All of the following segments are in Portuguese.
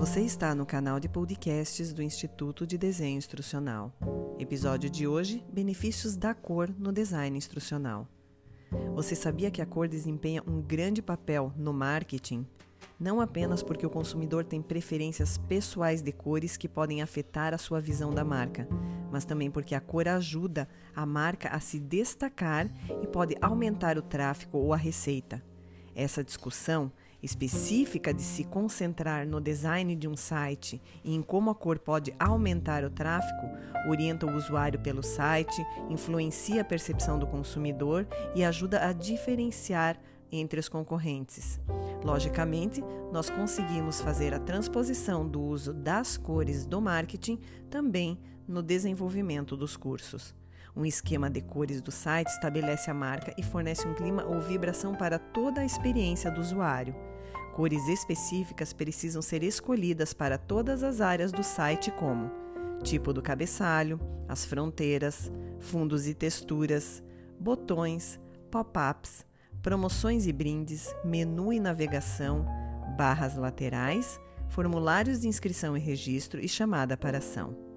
Você está no canal de podcasts do Instituto de Desenho Instrucional. Episódio de hoje: Benefícios da cor no design instrucional. Você sabia que a cor desempenha um grande papel no marketing? Não apenas porque o consumidor tem preferências pessoais de cores que podem afetar a sua visão da marca, mas também porque a cor ajuda a marca a se destacar e pode aumentar o tráfego ou a receita. Essa discussão específica de se concentrar no design de um site e em como a cor pode aumentar o tráfego, orienta o usuário pelo site, influencia a percepção do consumidor e ajuda a diferenciar entre os concorrentes. Logicamente, nós conseguimos fazer a transposição do uso das cores do marketing também no desenvolvimento dos cursos. Um esquema de cores do site estabelece a marca e fornece um clima ou vibração para toda a experiência do usuário. Cores específicas precisam ser escolhidas para todas as áreas do site, como tipo do cabeçalho, as fronteiras, fundos e texturas, botões, pop-ups, promoções e brindes, menu e navegação, barras laterais, formulários de inscrição e registro e chamada para ação.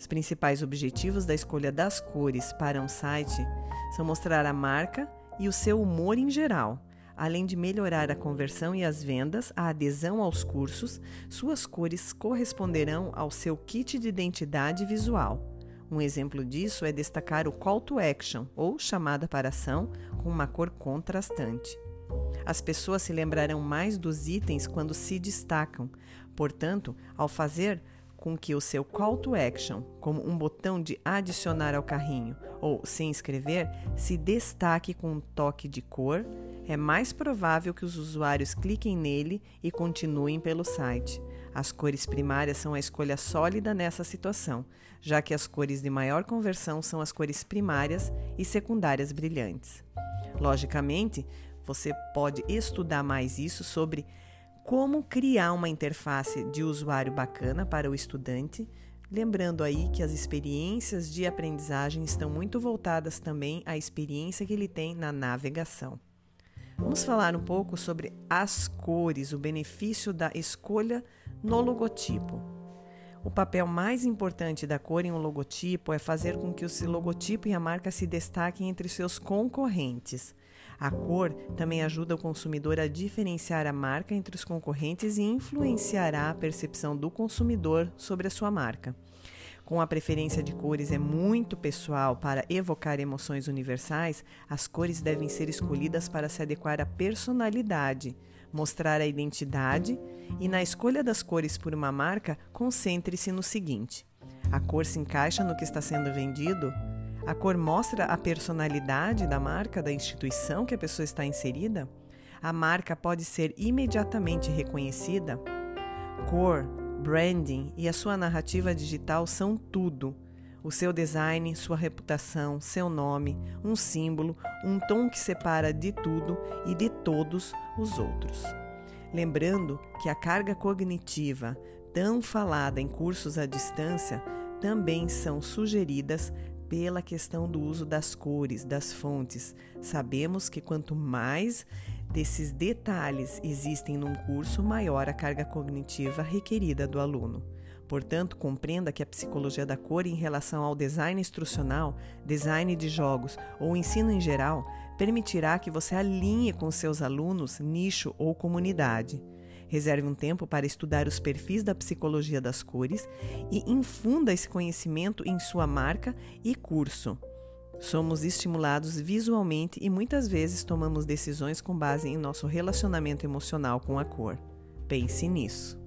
Os principais objetivos da escolha das cores para um site são mostrar a marca e o seu humor em geral Além de melhorar a conversão e as vendas, a adesão aos cursos, suas cores corresponderão ao seu kit de identidade visual. Um exemplo disso é destacar o call to action, ou chamada para ação, com uma cor contrastante. As pessoas se lembrarão mais dos itens quando se destacam. Portanto, ao fazer com que o seu call to action, como um botão de adicionar ao carrinho ou se inscrever, se destaque com um toque de cor, é mais provável que os usuários cliquem nele e continuem pelo site. As cores primárias são a escolha sólida nessa situação, já que as cores de maior conversão são as cores primárias e secundárias brilhantes. Logicamente, você pode estudar mais isso sobre como criar uma interface de usuário bacana para o estudante, lembrando aí que as experiências de aprendizagem estão muito voltadas também à experiência que ele tem na navegação. Vamos falar um pouco sobre as cores, o benefício da escolha no logotipo. O papel mais importante da cor em um logotipo é fazer com que o logotipo e a marca se destaquem entre seus concorrentes. A cor também ajuda o consumidor a diferenciar a marca entre os concorrentes e influenciará a percepção do consumidor sobre a sua marca. Com a preferência de cores é muito pessoal para evocar emoções universais, as cores devem ser escolhidas para se adequar à personalidade, mostrar a identidade e, na escolha das cores por uma marca, concentre-se no seguinte: a cor se encaixa no que está sendo vendido? A cor mostra a personalidade da marca, da instituição que a pessoa está inserida? A marca pode ser imediatamente reconhecida? Cor, branding e a sua narrativa digital são tudo. O seu design, sua reputação, seu nome, um símbolo, um tom que separa de tudo e de todos os outros. Lembrando que a carga cognitiva, tão falada em cursos à distância, também são sugeridas pela questão do uso das cores, das fontes. Sabemos que quanto mais desses detalhes existem num curso, maior a carga cognitiva requerida do aluno. Portanto, compreenda que a psicologia da cor em relação ao design instrucional, design de jogos ou ensino em geral permitirá que você alinhe com seus alunos nicho ou comunidade. Reserve um tempo para estudar os perfis da psicologia das cores e infunda esse conhecimento em sua marca e curso. Somos estimulados visualmente e muitas vezes tomamos decisões com base em nosso relacionamento emocional com a cor. Pense nisso.